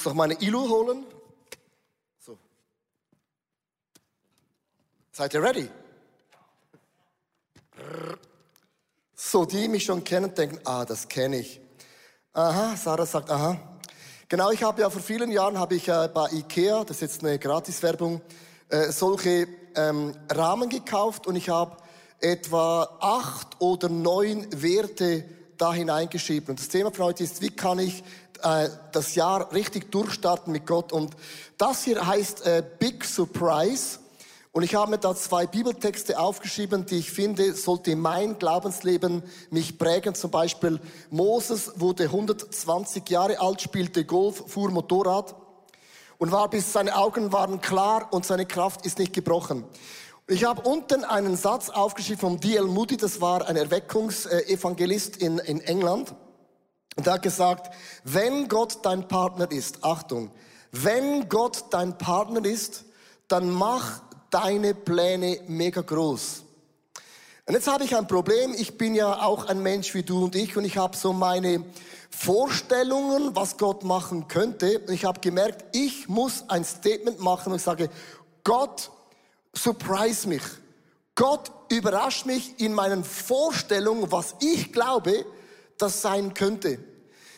muss noch meine Ilu holen. So. Seid ihr ready? So, die mich schon kennen, denken, ah, das kenne ich. Aha, Sarah sagt, aha. Genau, ich habe ja vor vielen Jahren habe ich äh, bei Ikea, das ist jetzt eine Gratiswerbung, äh, solche ähm, Rahmen gekauft und ich habe etwa acht oder neun Werte da hineingeschrieben. Und das Thema von heute ist, wie kann ich äh, das Jahr richtig durchstarten mit Gott? Und das hier heißt äh, Big Surprise. Und ich habe mir da zwei Bibeltexte aufgeschrieben, die ich finde, sollte mein Glaubensleben mich prägen. Zum Beispiel Moses wurde 120 Jahre alt, spielte Golf, fuhr Motorrad und war bis seine Augen waren klar und seine Kraft ist nicht gebrochen. Ich habe unten einen Satz aufgeschrieben von D.L. Moody, das war ein Erweckungsevangelist in, in England. Und er hat gesagt, wenn Gott dein Partner ist, Achtung, wenn Gott dein Partner ist, dann mach deine Pläne mega groß. Und jetzt habe ich ein Problem. Ich bin ja auch ein Mensch wie du und ich und ich habe so meine Vorstellungen, was Gott machen könnte. Und ich habe gemerkt, ich muss ein Statement machen und sage, Gott, surprise mich. Gott überrascht mich in meinen Vorstellungen, was ich glaube, das sein könnte.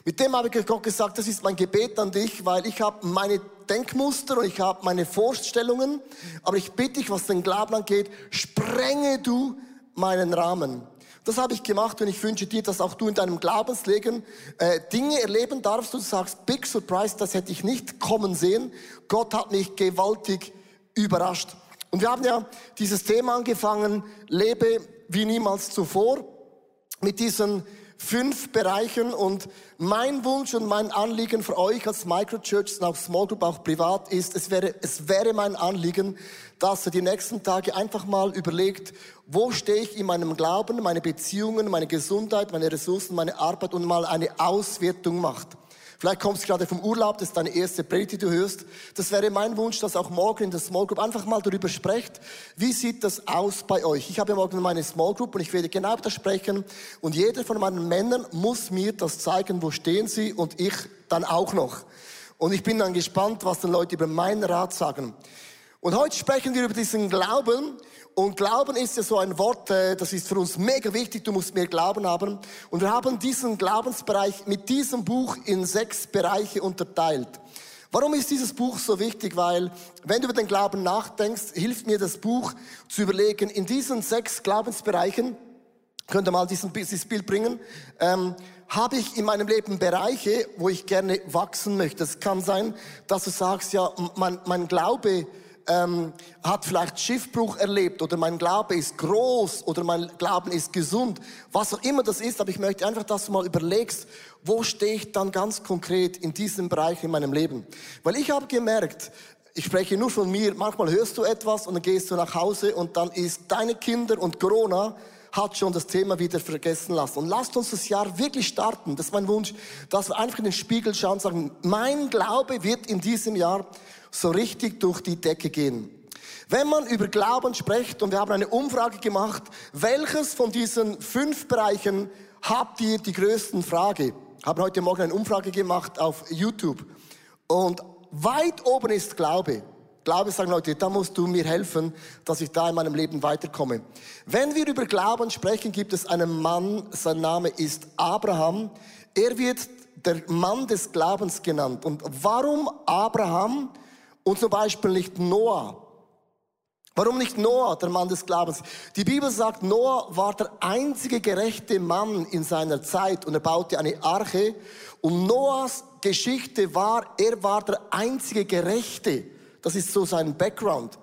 Mit dem habe ich Gott gesagt, das ist mein Gebet an dich, weil ich habe meine Denkmuster und ich habe meine Vorstellungen, aber ich bitte dich, was den Glauben angeht, sprenge du meinen Rahmen. Das habe ich gemacht und ich wünsche dir, dass auch du in deinem Glaubensleben äh, Dinge erleben darfst und du sagst, Big Surprise, das hätte ich nicht kommen sehen. Gott hat mich gewaltig überrascht. Und wir haben ja dieses Thema angefangen, lebe wie niemals zuvor, mit diesen fünf Bereichen und mein Wunsch und mein Anliegen für euch als Microchurch auch Small Group, auch privat ist, es wäre, es wäre mein Anliegen, dass ihr die nächsten Tage einfach mal überlegt, wo stehe ich in meinem Glauben, meine Beziehungen, meine Gesundheit, meine Ressourcen, meine Arbeit und mal eine Auswertung macht. Vielleicht kommst du gerade vom Urlaub, das ist deine erste Predigt, die du hörst. Das wäre mein Wunsch, dass auch morgen in der Small Group einfach mal darüber sprecht, wie sieht das aus bei euch? Ich habe morgen meine Small Group und ich werde genau das sprechen und jeder von meinen Männern muss mir das zeigen, wo stehen sie und ich dann auch noch. Und ich bin dann gespannt, was dann Leute über meinen Rat sagen. Und heute sprechen wir über diesen Glauben und Glauben ist ja so ein Wort, äh, das ist für uns mega wichtig. Du musst mehr Glauben haben. Und wir haben diesen Glaubensbereich mit diesem Buch in sechs Bereiche unterteilt. Warum ist dieses Buch so wichtig? Weil, wenn du über den Glauben nachdenkst, hilft mir das Buch zu überlegen, in diesen sechs Glaubensbereichen, könnt ihr mal diesen, dieses Bild bringen, ähm, habe ich in meinem Leben Bereiche, wo ich gerne wachsen möchte. Es kann sein, dass du sagst, ja, mein, mein Glaube ähm, hat vielleicht Schiffbruch erlebt oder mein Glaube ist groß oder mein Glauben ist gesund, was auch immer das ist, aber ich möchte einfach, dass du mal überlegst, wo stehe ich dann ganz konkret in diesem Bereich in meinem Leben. Weil ich habe gemerkt, ich spreche nur von mir, manchmal hörst du etwas und dann gehst du nach Hause und dann ist deine Kinder und Corona hat schon das Thema wieder vergessen lassen. Und lasst uns das Jahr wirklich starten. Das ist mein Wunsch, dass wir einfach in den Spiegel schauen und sagen, mein Glaube wird in diesem Jahr so richtig durch die Decke gehen. Wenn man über Glauben spricht, und wir haben eine Umfrage gemacht, welches von diesen fünf Bereichen habt ihr die größten Frage? Haben heute Morgen eine Umfrage gemacht auf YouTube. Und weit oben ist Glaube. Glaube sagen Leute, da musst du mir helfen, dass ich da in meinem Leben weiterkomme. Wenn wir über Glauben sprechen, gibt es einen Mann, sein Name ist Abraham. Er wird der Mann des Glaubens genannt. Und warum Abraham? Und zum Beispiel nicht Noah. Warum nicht Noah, der Mann des Glaubens? Die Bibel sagt, Noah war der einzige gerechte Mann in seiner Zeit und er baute eine Arche. Und Noahs Geschichte war, er war der einzige Gerechte. Das ist so sein Background.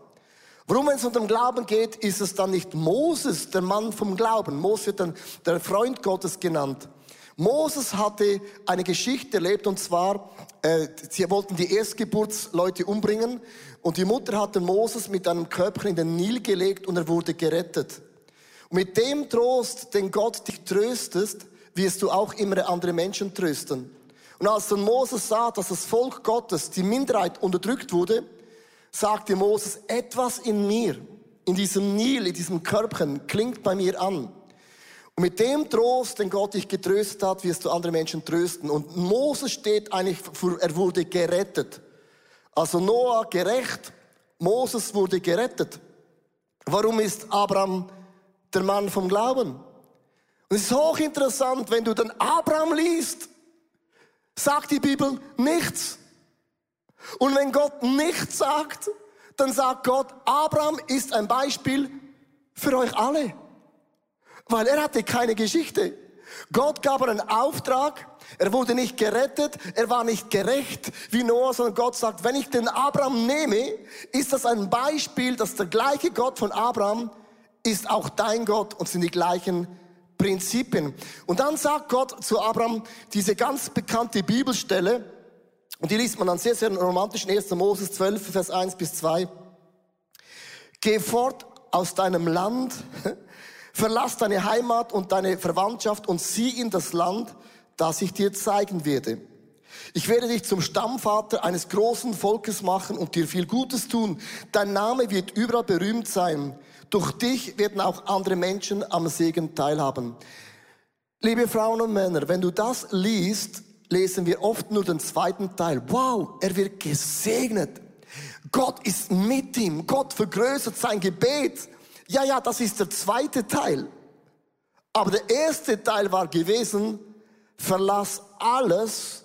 Warum, wenn es um den Glauben geht, ist es dann nicht Moses, der Mann vom Glauben. Moses wird dann der Freund Gottes genannt. Moses hatte eine Geschichte erlebt und zwar, äh, sie wollten die Erstgeburtsleute umbringen und die Mutter hatte Moses mit einem Körper in den Nil gelegt und er wurde gerettet. Und mit dem Trost, den Gott dich tröstest, wirst du auch immer andere Menschen trösten. Und als dann Moses sah, dass das Volk Gottes, die Minderheit unterdrückt wurde, sagte Moses, etwas in mir, in diesem Nil, in diesem Körper, klingt bei mir an. Und mit dem Trost, den Gott dich getröstet hat, wirst du andere Menschen trösten. Und Moses steht eigentlich er wurde gerettet. Also Noah gerecht, Moses wurde gerettet. Warum ist Abraham der Mann vom Glauben? Und es ist hochinteressant, wenn du dann Abraham liest, sagt die Bibel nichts. Und wenn Gott nichts sagt, dann sagt Gott, Abraham ist ein Beispiel für euch alle. Weil er hatte keine Geschichte. Gott gab einen Auftrag, er wurde nicht gerettet, er war nicht gerecht wie Noah, sondern Gott sagt, wenn ich den Abraham nehme, ist das ein Beispiel, dass der gleiche Gott von Abraham ist auch dein Gott und sind die gleichen Prinzipien. Und dann sagt Gott zu Abraham diese ganz bekannte Bibelstelle, und die liest man dann sehr, sehr romantisch in 1. Moses 12, Vers 1 bis 2. Geh fort aus deinem Land, verlass deine Heimat und deine Verwandtschaft und sieh in das Land, das ich dir zeigen werde. Ich werde dich zum Stammvater eines großen Volkes machen und dir viel Gutes tun. Dein Name wird überall berühmt sein. Durch dich werden auch andere Menschen am Segen teilhaben. Liebe Frauen und Männer, wenn du das liest, lesen wir oft nur den zweiten Teil. Wow, er wird gesegnet. Gott ist mit ihm. Gott vergrößert sein Gebet. Ja, ja, das ist der zweite Teil. Aber der erste Teil war gewesen, verlass alles,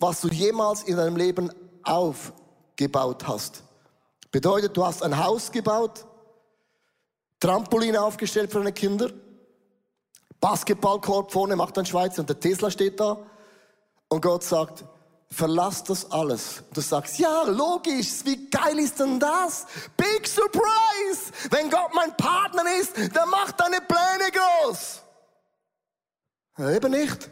was du jemals in deinem Leben aufgebaut hast. Bedeutet, du hast ein Haus gebaut, Trampolin aufgestellt für deine Kinder, Basketballkorb vorne macht ein Schweizer und der Tesla steht da. Und Gott sagt, verlass das alles. Du sagst, ja, logisch, wie geil ist denn das? Big Surprise! Wenn Gott mein Partner ist, dann macht deine Pläne groß. Ja, eben nicht.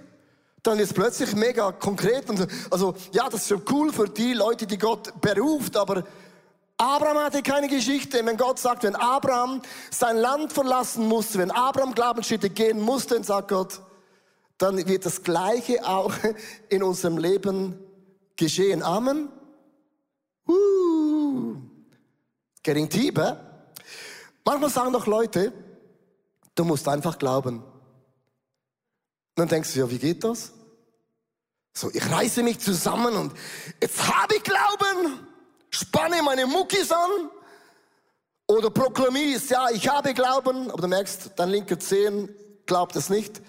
Dann ist plötzlich mega konkret. Und, also, ja, das ist schon cool für die Leute, die Gott beruft, aber Abraham hatte keine Geschichte. Wenn Gott sagt, wenn Abraham sein Land verlassen musste, wenn Abraham Glaubensschritte gehen musste, dann sagt Gott, dann wird das Gleiche auch in unserem Leben geschehen. Amen. Uh, getting deeper. Manchmal sagen doch Leute, du musst einfach glauben. Und dann denkst du, ja, wie geht das? So, ich reiße mich zusammen und jetzt habe ich Glauben spanne meine Muckis an oder proklamierst, ja, ich habe Glauben, aber du merkst, dein linker Zehen glaubt es nicht.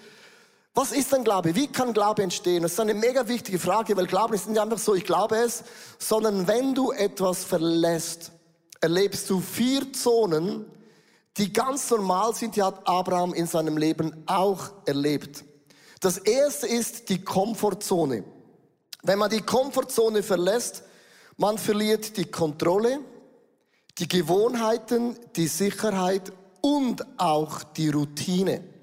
Was ist denn Glaube? Wie kann Glaube entstehen? Das ist eine mega wichtige Frage, weil Glaube ist nicht einfach so, ich glaube es, sondern wenn du etwas verlässt, erlebst du vier Zonen, die ganz normal sind, die hat Abraham in seinem Leben auch erlebt. Das erste ist die Komfortzone. Wenn man die Komfortzone verlässt, man verliert die Kontrolle, die Gewohnheiten, die Sicherheit und auch die Routine.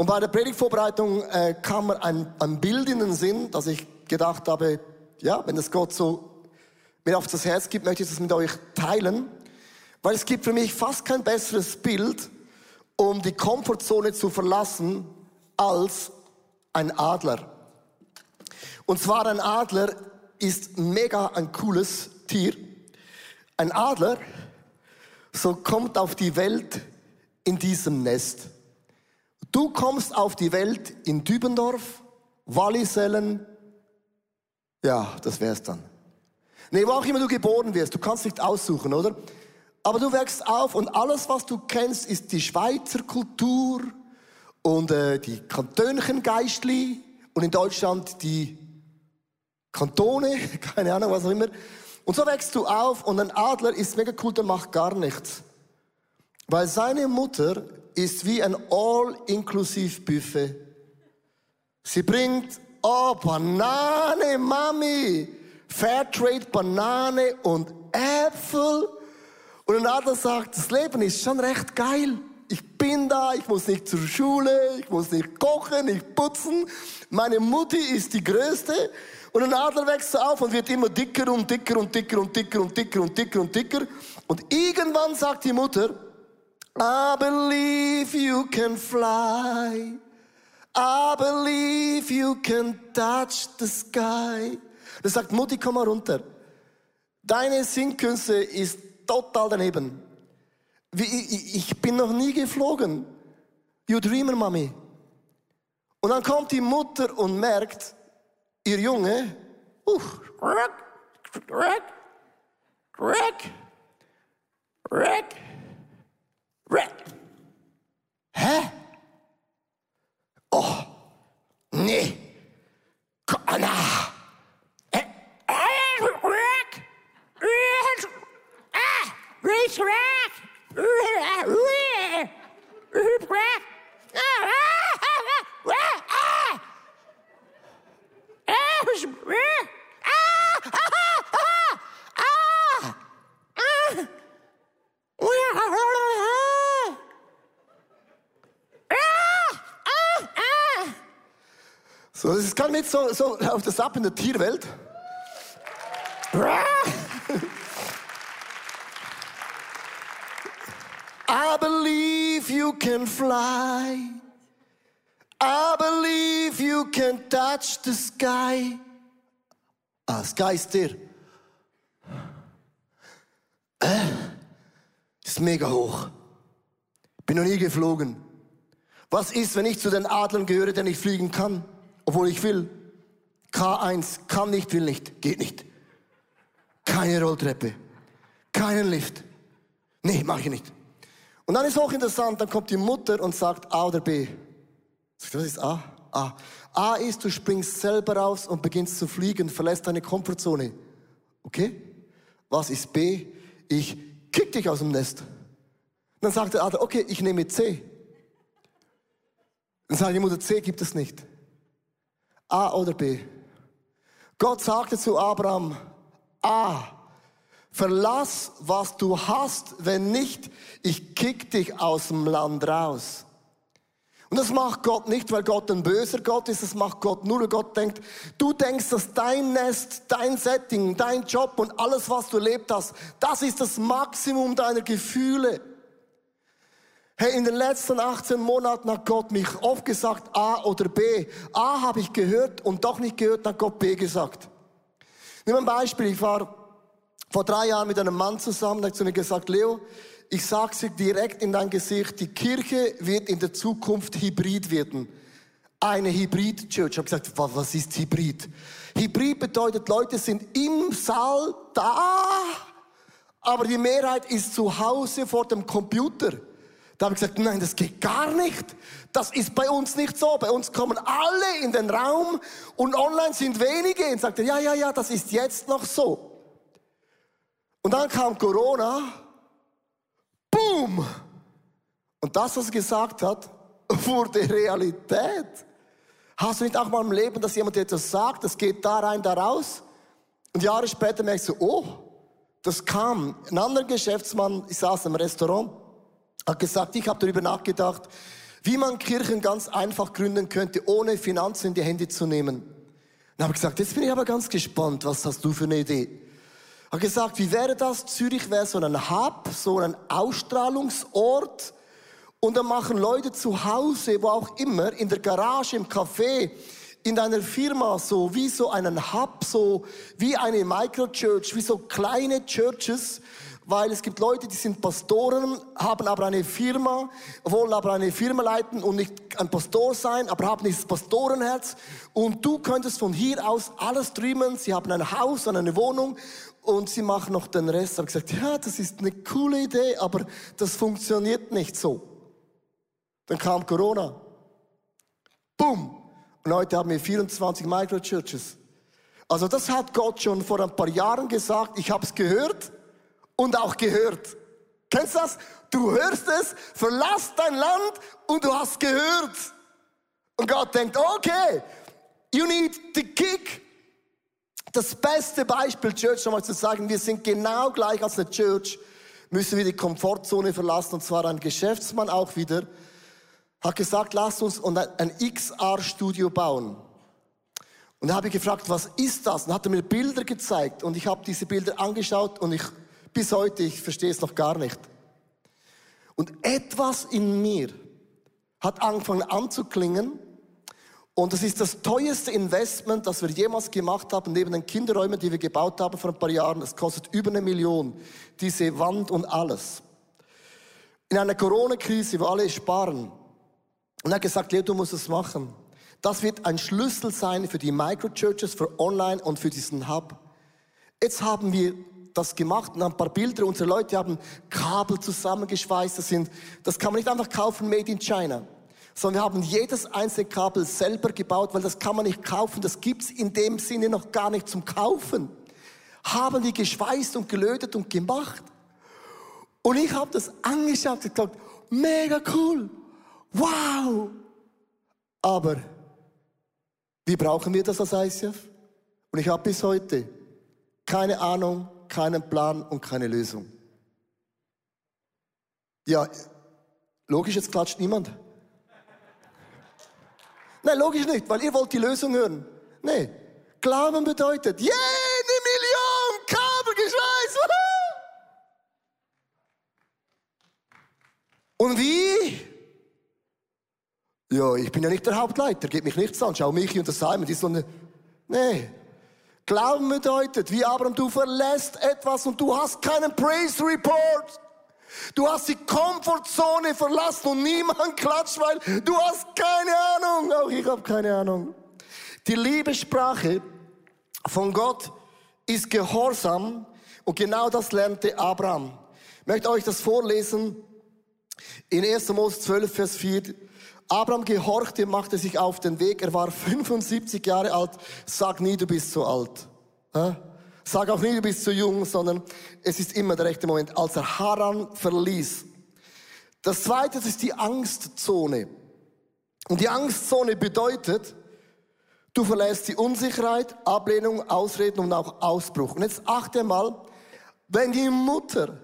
Und bei der Predigtvorbereitung äh, kam mir ein, ein Bild in den Sinn, dass ich gedacht habe, ja, wenn das Gott so mir auf das Herz gibt, möchte ich das mit euch teilen, weil es gibt für mich fast kein besseres Bild, um die Komfortzone zu verlassen, als ein Adler. Und zwar ein Adler ist mega ein cooles Tier. Ein Adler, so kommt auf die Welt in diesem Nest. Du kommst auf die Welt in Dübendorf, Wallisellen, ja, das wär's dann. Nee, wo auch immer du geboren wirst, du kannst nicht aussuchen, oder? Aber du wächst auf und alles, was du kennst, ist die Schweizer Kultur und äh, die Kantönchen und in Deutschland die Kantone, keine Ahnung, was auch immer. Und so wächst du auf und ein Adler ist mega cool, der macht gar nichts. Weil seine Mutter ist wie ein All-Inclusive-Buffet. Sie bringt, oh, Banane, Mami, Fairtrade Banane und Äpfel. Und ein Adler sagt, das Leben ist schon recht geil. Ich bin da, ich muss nicht zur Schule, ich muss nicht kochen, nicht putzen. Meine Mutti ist die Größte. Und ein Adler wächst auf und wird immer dicker und dicker und dicker und dicker und dicker und dicker und dicker. Und irgendwann sagt die Mutter, I believe you can fly. I believe you can touch the sky. Das sagt Mutti, komm mal runter. Deine Singkünste ist total daneben. Ich bin noch nie geflogen. You dreamer, Mami. Und dann kommt die Mutter und merkt, ihr Junge, uh, Rick, Rick, Rick, Rick, Rätt! Hä? Åh! Nej! Kolla! Rätt! Rätt! Ah! Rätt! Rätt! So, das ist gar nicht so, so auf das Ab in der Tierwelt. I believe you can fly. I believe you can touch the sky. Ah, Sky ist der. Äh, ist mega hoch. Bin noch nie geflogen. Was ist, wenn ich zu den Adlern gehöre, der nicht fliegen kann, obwohl ich will? K1 kann nicht, will nicht, geht nicht. Keine Rolltreppe, keinen Lift. Nee, mache ich nicht. Und dann ist auch interessant, dann kommt die Mutter und sagt A oder B. Was ist A? A. A ist, du springst selber raus und beginnst zu fliegen, verlässt deine Komfortzone. Okay? Was ist B? Ich kick dich aus dem Nest. Dann sagt der Adler, okay, ich nehme C. Dann sagt die Mutter, C gibt es nicht. A oder B. Gott sagte zu Abraham, A, verlass, was du hast, wenn nicht, ich kick dich aus dem Land raus. Und das macht Gott nicht, weil Gott ein böser Gott ist, das macht Gott nur, weil Gott denkt, du denkst, dass dein Nest, dein Setting, dein Job und alles, was du erlebt hast, das ist das Maximum deiner Gefühle. Hey, in den letzten 18 Monaten hat Gott mich oft gesagt, A oder B. A habe ich gehört und doch nicht gehört, hat Gott B gesagt. Nimm ein Beispiel, ich war vor drei Jahren mit einem Mann zusammen, der hat zu mir gesagt, Leo, ich sage dir direkt in dein Gesicht, die Kirche wird in der Zukunft hybrid werden. Eine Hybrid-Church. Ich habe gesagt, was ist Hybrid? Hybrid bedeutet, Leute sind im Saal da, aber die Mehrheit ist zu Hause vor dem Computer. Da habe ich gesagt, nein, das geht gar nicht. Das ist bei uns nicht so. Bei uns kommen alle in den Raum und online sind wenige. Und sagte, ja, ja, ja, das ist jetzt noch so. Und dann kam Corona Boom! Und das, was er gesagt hat, wurde Realität. Hast du nicht auch mal im Leben, dass jemand dir etwas sagt, das geht da rein, da raus? Und Jahre später merkst du, oh, das kam. Ein anderer Geschäftsmann, ich saß im Restaurant, hat gesagt, ich habe darüber nachgedacht, wie man Kirchen ganz einfach gründen könnte, ohne Finanzen in die Hände zu nehmen. Dann habe ich gesagt, jetzt bin ich aber ganz gespannt, was hast du für eine Idee? hat gesagt, wie wäre das? Zürich wäre so ein Hub, so ein Ausstrahlungsort. Und dann machen Leute zu Hause, wo auch immer, in der Garage, im Café, in deiner Firma, so wie so einen Hub, so wie eine Microchurch, wie so kleine Churches, weil es gibt Leute, die sind Pastoren, haben aber eine Firma, wollen aber eine Firma leiten und nicht ein Pastor sein, aber haben dieses Pastorenherz. Und du könntest von hier aus alles drüben. Sie haben ein Haus und eine Wohnung und sie machen noch den Rest. Ich habe gesagt, ja, das ist eine coole Idee, aber das funktioniert nicht so. Dann kam Corona. Boom. Und heute haben wir 24 Microchurches. Also das hat Gott schon vor ein paar Jahren gesagt. Ich habe es gehört und auch gehört. Kennst du das? Du hörst es, verlass dein Land und du hast gehört. Und Gott denkt, okay, you need the kick das beste Beispiel, Church, nochmal zu sagen, wir sind genau gleich als eine Church, müssen wir die Komfortzone verlassen. Und zwar ein Geschäftsmann auch wieder, hat gesagt, lasst uns ein XR-Studio bauen. Und da habe ich gefragt, was ist das? Und hat er mir Bilder gezeigt. Und ich habe diese Bilder angeschaut und ich, bis heute, ich verstehe es noch gar nicht. Und etwas in mir hat angefangen anzuklingen, und das ist das teuerste Investment, das wir jemals gemacht haben, neben den Kinderräumen, die wir gebaut haben vor ein paar Jahren. Es kostet über eine Million, diese Wand und alles. In einer Corona-Krise, wo alle sparen, Und er hat gesagt, Leo, du musst es machen. Das wird ein Schlüssel sein für die Microchurches, für Online und für diesen Hub. Jetzt haben wir das gemacht und ein paar Bilder. Unsere Leute haben Kabel zusammengeschweißt. Das, sind, das kann man nicht einfach kaufen, made in China. Sondern wir haben jedes einzelne Kabel selber gebaut, weil das kann man nicht kaufen. Das gibt's in dem Sinne noch gar nicht zum Kaufen. Haben die geschweißt und gelötet und gemacht. Und ich habe das angeschaut und gesagt, mega cool. Wow. Aber wie brauchen wir das als ICF? Und ich habe bis heute keine Ahnung, keinen Plan und keine Lösung. Ja, logisch, jetzt klatscht niemand. Nein, logisch nicht, weil ihr wollt die Lösung hören. Nee, Glauben bedeutet, yeah, eine Million Kabel geschweißt. Und wie? Ja, ich bin ja nicht der Hauptleiter, geht mich nichts an. Schau mich und das Simon, die ist so eine... Nee. Glauben bedeutet, wie Abraham, du verlässt etwas und du hast keinen Praise Report. Du hast die Komfortzone verlassen und niemand klatscht, weil du hast keine Ahnung. Auch ich habe keine Ahnung. Die Liebessprache von Gott ist Gehorsam und genau das lernte Abraham. Ich möchte euch das vorlesen in 1. Mose 12, Vers 4. Abraham gehorchte, machte sich auf den Weg. Er war 75 Jahre alt. Sag nie, du bist zu alt. Sag auch nie, du bist zu jung, sondern es ist immer der rechte Moment. Als er Haran verließ. Das zweite, das ist die Angstzone. Und die Angstzone bedeutet, du verlässt die Unsicherheit, Ablehnung, Ausreden und auch Ausbruch. Und jetzt achte mal, wenn die Mutter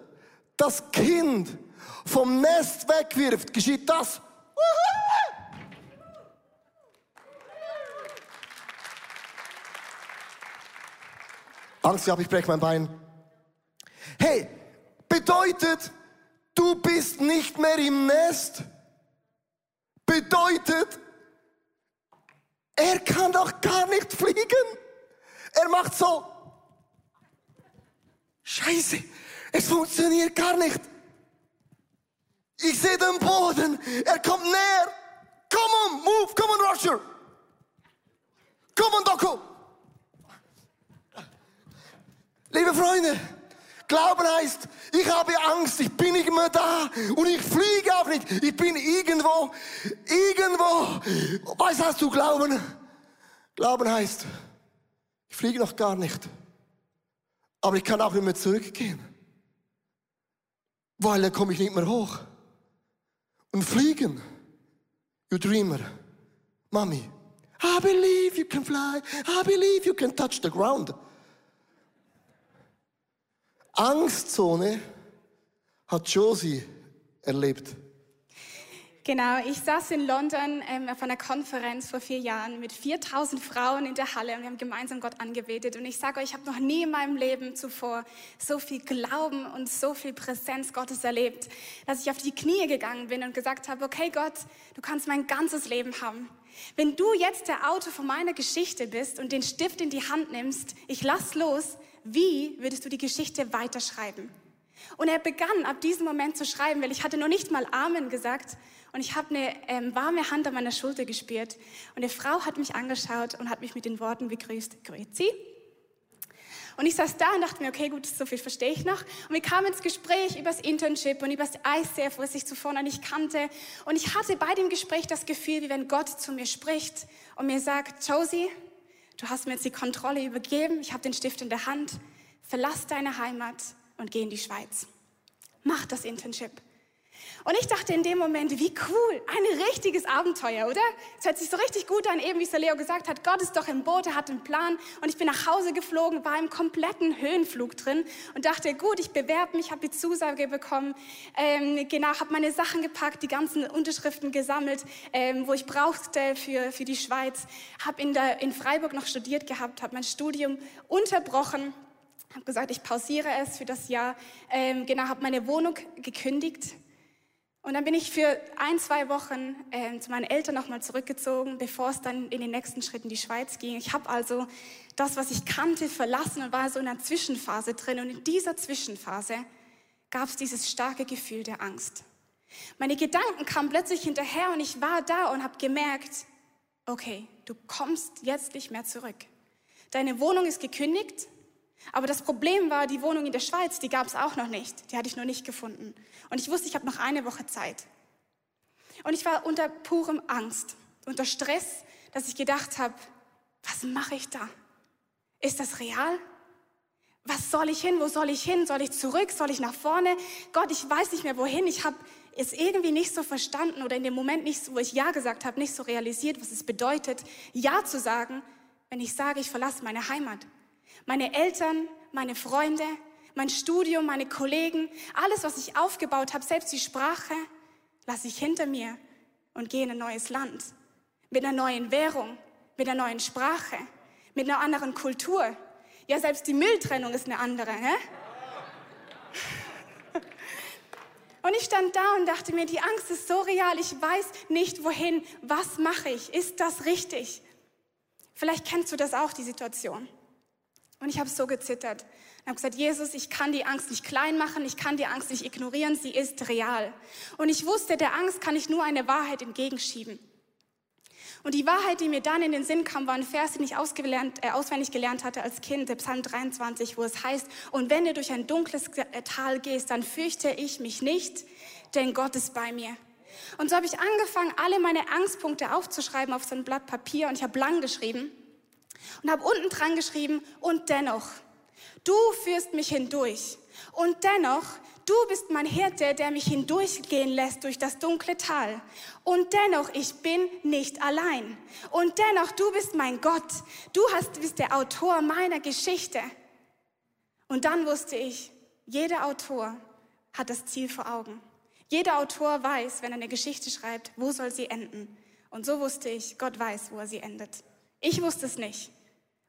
das Kind vom Nest wegwirft, geschieht das. Angst gehabt, ich breche mein Bein. Hey, bedeutet, du bist nicht mehr im Nest. Bedeutet, er kann doch gar nicht fliegen. Er macht so. Scheiße, es funktioniert gar nicht. Ich sehe den Boden. Er kommt näher. Come on, move. Come on, Roger. Come on, Doku. Liebe Freunde, Glauben heißt, ich habe Angst, ich bin nicht mehr da und ich fliege auch nicht. Ich bin irgendwo, irgendwo. Was hast du Glauben? Glauben heißt, ich fliege noch gar nicht. Aber ich kann auch nicht mehr zurückgehen. Weil dann komme ich nicht mehr hoch. Und fliegen. You dreamer. Mami. I believe you can fly. I believe you can touch the ground. Angstzone hat Josie erlebt. Genau, ich saß in London ähm, auf einer Konferenz vor vier Jahren mit 4000 Frauen in der Halle und wir haben gemeinsam Gott angebetet. Und ich sage euch, ich habe noch nie in meinem Leben zuvor so viel Glauben und so viel Präsenz Gottes erlebt, dass ich auf die Knie gegangen bin und gesagt habe, okay Gott, du kannst mein ganzes Leben haben. Wenn du jetzt der Autor von meiner Geschichte bist und den Stift in die Hand nimmst, ich lass los, wie würdest du die Geschichte weiterschreiben? Und er begann ab diesem Moment zu schreiben, weil ich hatte noch nicht mal Amen gesagt und ich habe eine ähm, warme Hand an meiner Schulter gespürt. Und eine Frau hat mich angeschaut und hat mich mit den Worten begrüßt, Grüezi. Und ich saß da und dachte mir, okay, gut, so viel verstehe ich noch. Und wir kamen ins Gespräch über das Internship und über das ICF, was ich zuvor noch nicht kannte. Und ich hatte bei dem Gespräch das Gefühl, wie wenn Gott zu mir spricht und mir sagt, Josie, du hast mir jetzt die Kontrolle übergeben, ich habe den Stift in der Hand, verlass deine Heimat und geh in die Schweiz. Mach das Internship. Und ich dachte in dem Moment, wie cool, ein richtiges Abenteuer, oder? Es hört sich so richtig gut an, eben wie es der Leo gesagt hat, Gott ist doch im Boot, er hat einen Plan. Und ich bin nach Hause geflogen, war im kompletten Höhenflug drin und dachte, gut, ich bewerbe mich, habe die Zusage bekommen, ähm, genau, habe meine Sachen gepackt, die ganzen Unterschriften gesammelt, ähm, wo ich brauchte für, für die Schweiz, habe in, in Freiburg noch studiert gehabt, habe mein Studium unterbrochen habe gesagt, ich pausiere es für das Jahr. Ähm, genau, habe meine Wohnung gekündigt. Und dann bin ich für ein, zwei Wochen äh, zu meinen Eltern nochmal zurückgezogen, bevor es dann in den nächsten Schritt in die Schweiz ging. Ich habe also das, was ich kannte, verlassen und war so in einer Zwischenphase drin. Und in dieser Zwischenphase gab es dieses starke Gefühl der Angst. Meine Gedanken kamen plötzlich hinterher und ich war da und habe gemerkt, okay, du kommst jetzt nicht mehr zurück. Deine Wohnung ist gekündigt, aber das Problem war, die Wohnung in der Schweiz, die gab es auch noch nicht. Die hatte ich noch nicht gefunden. Und ich wusste, ich habe noch eine Woche Zeit. Und ich war unter purem Angst, unter Stress, dass ich gedacht habe, was mache ich da? Ist das real? Was soll ich hin? Wo soll ich hin? Soll ich zurück? Soll ich nach vorne? Gott, ich weiß nicht mehr wohin. Ich habe es irgendwie nicht so verstanden oder in dem Moment nicht, wo ich Ja gesagt habe, nicht so realisiert, was es bedeutet, Ja zu sagen, wenn ich sage, ich verlasse meine Heimat. Meine Eltern, meine Freunde, mein Studium, meine Kollegen, alles, was ich aufgebaut habe, selbst die Sprache, lasse ich hinter mir und gehe in ein neues Land. Mit einer neuen Währung, mit einer neuen Sprache, mit einer anderen Kultur. Ja, selbst die Mülltrennung ist eine andere. Ne? Und ich stand da und dachte mir, die Angst ist so real, ich weiß nicht wohin, was mache ich, ist das richtig? Vielleicht kennst du das auch, die Situation. Und ich habe so gezittert und habe gesagt, Jesus, ich kann die Angst nicht klein machen, ich kann die Angst nicht ignorieren, sie ist real. Und ich wusste, der Angst kann ich nur eine Wahrheit entgegenschieben. Und die Wahrheit, die mir dann in den Sinn kam, war ein Vers, den ich äh, auswendig gelernt hatte als Kind, der Psalm 23, wo es heißt, und wenn du durch ein dunkles äh, Tal gehst, dann fürchte ich mich nicht, denn Gott ist bei mir. Und so habe ich angefangen, alle meine Angstpunkte aufzuschreiben auf so ein Blatt Papier und ich habe lang geschrieben und habe unten dran geschrieben, und dennoch, du führst mich hindurch. Und dennoch, du bist mein Hirte, der mich hindurchgehen lässt durch das dunkle Tal. Und dennoch, ich bin nicht allein. Und dennoch, du bist mein Gott. Du hast, bist der Autor meiner Geschichte. Und dann wusste ich, jeder Autor hat das Ziel vor Augen. Jeder Autor weiß, wenn er eine Geschichte schreibt, wo soll sie enden. Und so wusste ich, Gott weiß, wo er sie endet. Ich wusste es nicht.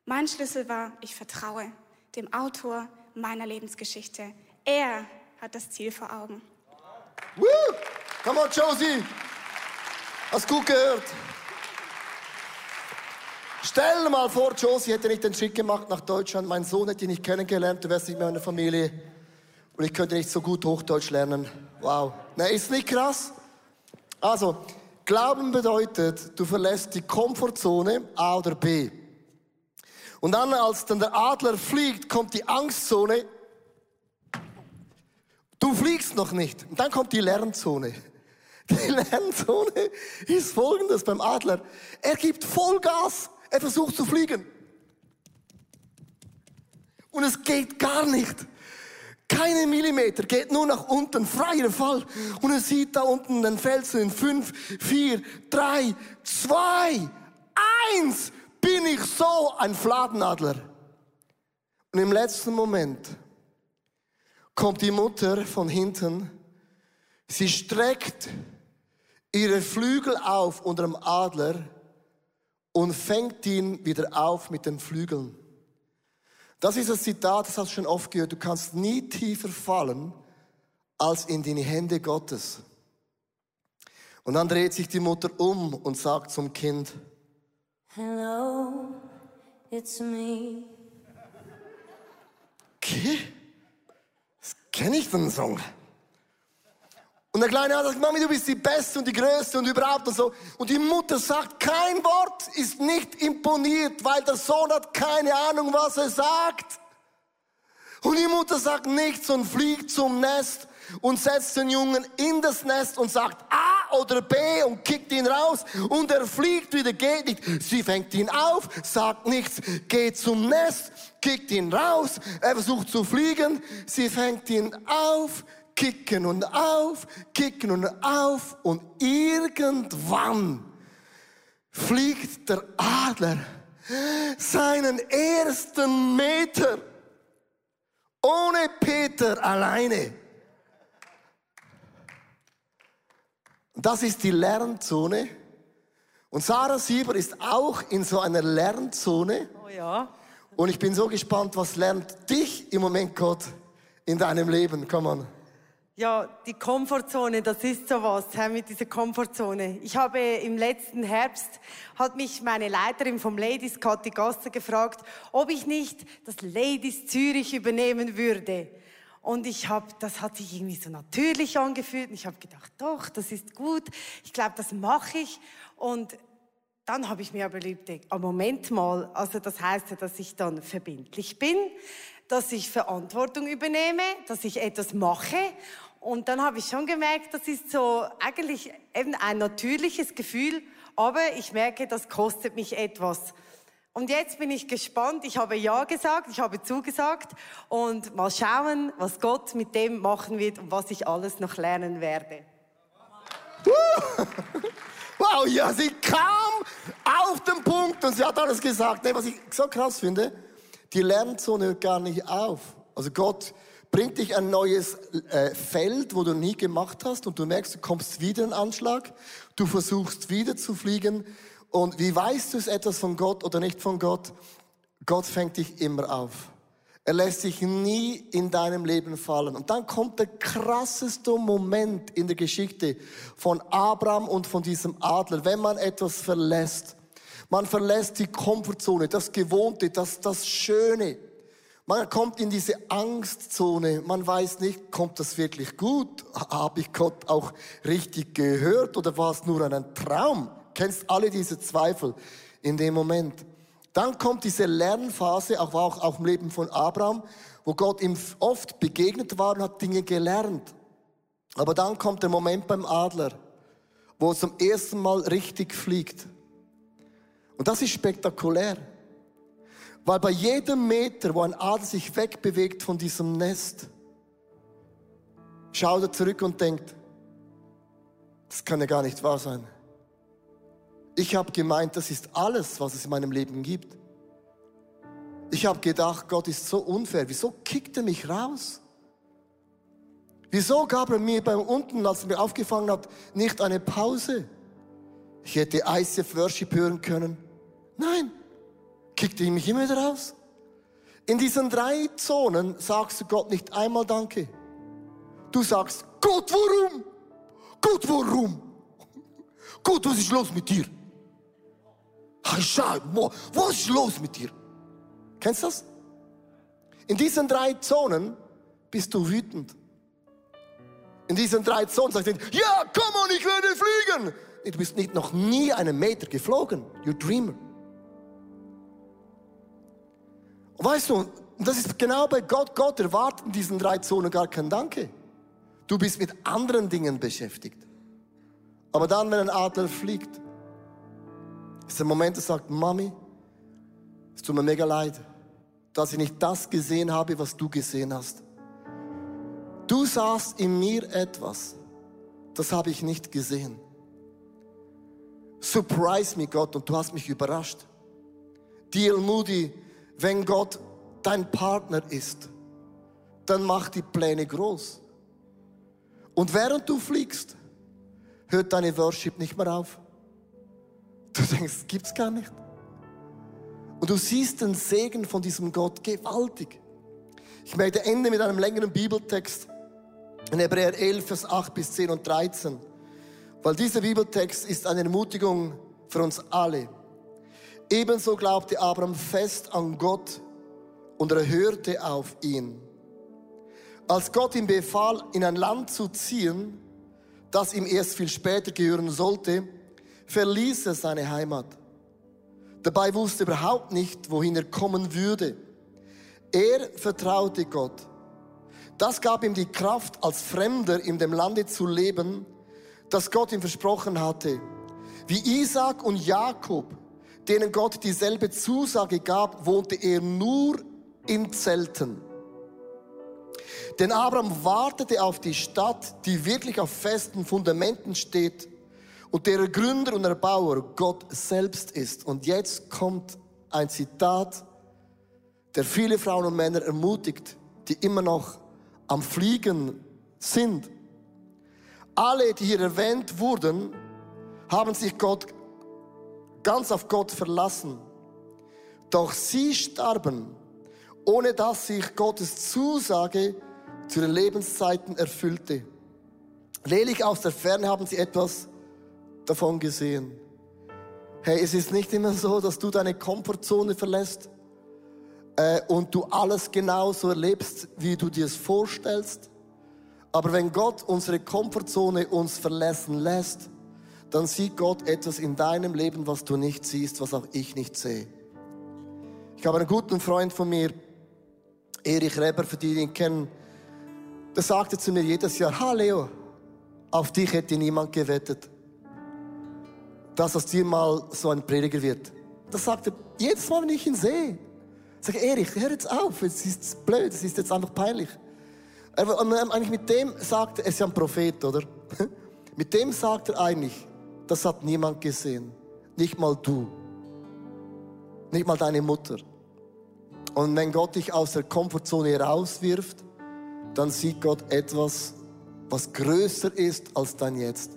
Mein Schlüssel war, ich vertraue dem Autor meiner Lebensgeschichte. Er hat das Ziel vor Augen. Woo! Come on, Josie. Hast gut gehört. Stell mal vor, Josie hätte nicht den Schritt gemacht nach Deutschland. Mein Sohn hätte ihn nicht kennengelernt. Du wärst nicht mehr in der Familie. Und ich könnte nicht so gut Hochdeutsch lernen. Wow. Na, ist nicht krass? Also, Glauben bedeutet, du verlässt die Komfortzone A oder B. Und dann, als dann der Adler fliegt, kommt die Angstzone. Du fliegst noch nicht. Und dann kommt die Lernzone. Die Lernzone ist folgendes beim Adler. Er gibt Vollgas. Er versucht zu fliegen. Und es geht gar nicht. Keine Millimeter, geht nur nach unten, freier Fall. Und er sieht da unten den Felsen in fünf, vier, drei, zwei, eins. Bin ich so ein Fladenadler? Und im letzten Moment kommt die Mutter von hinten. Sie streckt ihre Flügel auf unter dem Adler und fängt ihn wieder auf mit den Flügeln. Das ist das Zitat, das hast du schon oft gehört. Du kannst nie tiefer fallen als in die Hände Gottes. Und dann dreht sich die Mutter um und sagt zum Kind, Hello, it's me. Okay, das kenne ich den Song. Und der Kleine hat gesagt, Mami, du bist die Beste und die Größte und überhaupt und so. Und die Mutter sagt, kein Wort ist nicht imponiert, weil der Sohn hat keine Ahnung, was er sagt. Und die Mutter sagt nichts und fliegt zum Nest und setzt den Jungen in das Nest und sagt Oder B und kickt ihn raus und er fliegt wieder, geht nicht. Sie fängt ihn auf, sagt nichts, geht zum Nest, kickt ihn raus, er versucht zu fliegen, sie fängt ihn auf, kicken und auf, kicken und auf und irgendwann fliegt der Adler seinen ersten Meter ohne Peter alleine. Das ist die Lernzone. Und Sarah Sieber ist auch in so einer Lernzone. Oh ja. Und ich bin so gespannt, was lernt dich im Moment Gott in deinem Leben? Komm on. Ja, die Komfortzone, das ist sowas, mit dieser Komfortzone. Ich habe im letzten Herbst, hat mich meine Leiterin vom Ladies, Kathi Gasser, gefragt, ob ich nicht das Ladies Zürich übernehmen würde. Und ich habe, das hat sich irgendwie so natürlich angefühlt. Und ich habe gedacht, doch, das ist gut. Ich glaube, das mache ich. Und dann habe ich mir aber überlegt, oh, Moment mal, also das heißt ja, dass ich dann verbindlich bin, dass ich Verantwortung übernehme, dass ich etwas mache. Und dann habe ich schon gemerkt, das ist so eigentlich eben ein natürliches Gefühl, aber ich merke, das kostet mich etwas. Und jetzt bin ich gespannt. Ich habe Ja gesagt, ich habe zugesagt und mal schauen, was Gott mit dem machen wird und was ich alles noch lernen werde. Wow, ja, sie kam auf den Punkt und sie hat alles gesagt. Was ich so krass finde, die Lernzone hört gar nicht auf. Also Gott bringt dich ein neues äh, Feld, wo du nie gemacht hast und du merkst, du kommst wieder in Anschlag, du versuchst wieder zu fliegen und wie weißt du es etwas von Gott oder nicht von Gott? Gott fängt dich immer auf. Er lässt sich nie in deinem Leben fallen. Und dann kommt der krasseste Moment in der Geschichte von Abraham und von diesem Adler, wenn man etwas verlässt. Man verlässt die Komfortzone, das Gewohnte, das, das Schöne. Man kommt in diese Angstzone. Man weiß nicht, kommt das wirklich gut? Habe ich Gott auch richtig gehört oder war es nur ein Traum? Kennst alle diese Zweifel in dem Moment. Dann kommt diese Lernphase, auch, auch, auch im Leben von Abraham, wo Gott ihm oft begegnet war und hat Dinge gelernt. Aber dann kommt der Moment beim Adler, wo er zum ersten Mal richtig fliegt. Und das ist spektakulär. Weil bei jedem Meter, wo ein Adler sich wegbewegt von diesem Nest, schaut er zurück und denkt, das kann ja gar nicht wahr sein. Ich habe gemeint, das ist alles, was es in meinem Leben gibt. Ich habe gedacht, Gott ist so unfair. Wieso kickt er mich raus? Wieso gab er mir beim unten, als er mir aufgefangen hat, nicht eine Pause? Ich hätte ICF Worship hören können. Nein, kickte er mich immer wieder raus. In diesen drei Zonen sagst du Gott nicht einmal Danke. Du sagst, Gott, warum? Gott, warum? Gott, was ist los mit dir? Was ist los mit dir? Kennst du das? In diesen drei Zonen bist du wütend. In diesen drei Zonen sagst du, ja, komm on, ich werde fliegen. Du bist nicht noch nie einen Meter geflogen. You dreamer. Und weißt du, das ist genau bei Gott. Gott erwartet in diesen drei Zonen gar kein Danke. Du bist mit anderen Dingen beschäftigt. Aber dann, wenn ein Adler fliegt, ist der Moment, der sagt, Mami, es tut mir mega leid, dass ich nicht das gesehen habe, was du gesehen hast. Du sahst in mir etwas, das habe ich nicht gesehen. Surprise me, Gott, und du hast mich überrascht. D.L. Moody, wenn Gott dein Partner ist, dann mach die Pläne groß. Und während du fliegst, hört deine Worship nicht mehr auf. Du denkst, gibt's gar nicht. Und du siehst den Segen von diesem Gott gewaltig. Ich möchte enden mit einem längeren Bibeltext in Hebräer 11, Vers 8 bis 10 und 13. Weil dieser Bibeltext ist eine Ermutigung für uns alle. Ebenso glaubte Abraham fest an Gott und er hörte auf ihn. Als Gott ihm befahl, in ein Land zu ziehen, das ihm erst viel später gehören sollte, verließ er seine Heimat. Dabei wusste er überhaupt nicht, wohin er kommen würde. Er vertraute Gott. Das gab ihm die Kraft, als Fremder in dem Lande zu leben, das Gott ihm versprochen hatte. Wie Isaac und Jakob, denen Gott dieselbe Zusage gab, wohnte er nur in Zelten. Denn Abraham wartete auf die Stadt, die wirklich auf festen Fundamenten steht und der Gründer und Erbauer Gott selbst ist. Und jetzt kommt ein Zitat, der viele Frauen und Männer ermutigt, die immer noch am Fliegen sind. Alle, die hier erwähnt wurden, haben sich Gott ganz auf Gott verlassen. Doch sie starben, ohne dass sich Gottes Zusage zu den Lebenszeiten erfüllte. Lediglich aus der Ferne haben sie etwas davon gesehen. Hey, es ist nicht immer so, dass du deine Komfortzone verlässt, äh, und du alles genauso erlebst, wie du dir es vorstellst. Aber wenn Gott unsere Komfortzone uns verlassen lässt, dann sieht Gott etwas in deinem Leben, was du nicht siehst, was auch ich nicht sehe. Ich habe einen guten Freund von mir, Erich Reber, für die, die ihn kennen, der sagte zu mir jedes Jahr, ha Leo, auf dich hätte niemand gewettet, dass aus dir mal so ein Prediger wird. Das sagt er jedes Mal, wenn ich ihn sehe. Sag Erich, hör jetzt auf, es ist blöd, es ist jetzt einfach peinlich. Aber eigentlich mit dem sagt er, er ist ja ein Prophet, oder? Mit dem sagt er eigentlich, das hat niemand gesehen. Nicht mal du. Nicht mal deine Mutter. Und wenn Gott dich aus der Komfortzone rauswirft, dann sieht Gott etwas, was größer ist als dein Jetzt.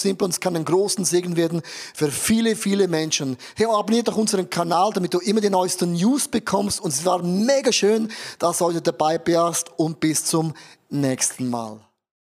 simpel und es kann einen großen Segen werden für viele, viele Menschen. Hey, abonniere doch unseren Kanal, damit du immer die neuesten News bekommst und es war mega schön, dass du heute dabei bist und bis zum nächsten Mal.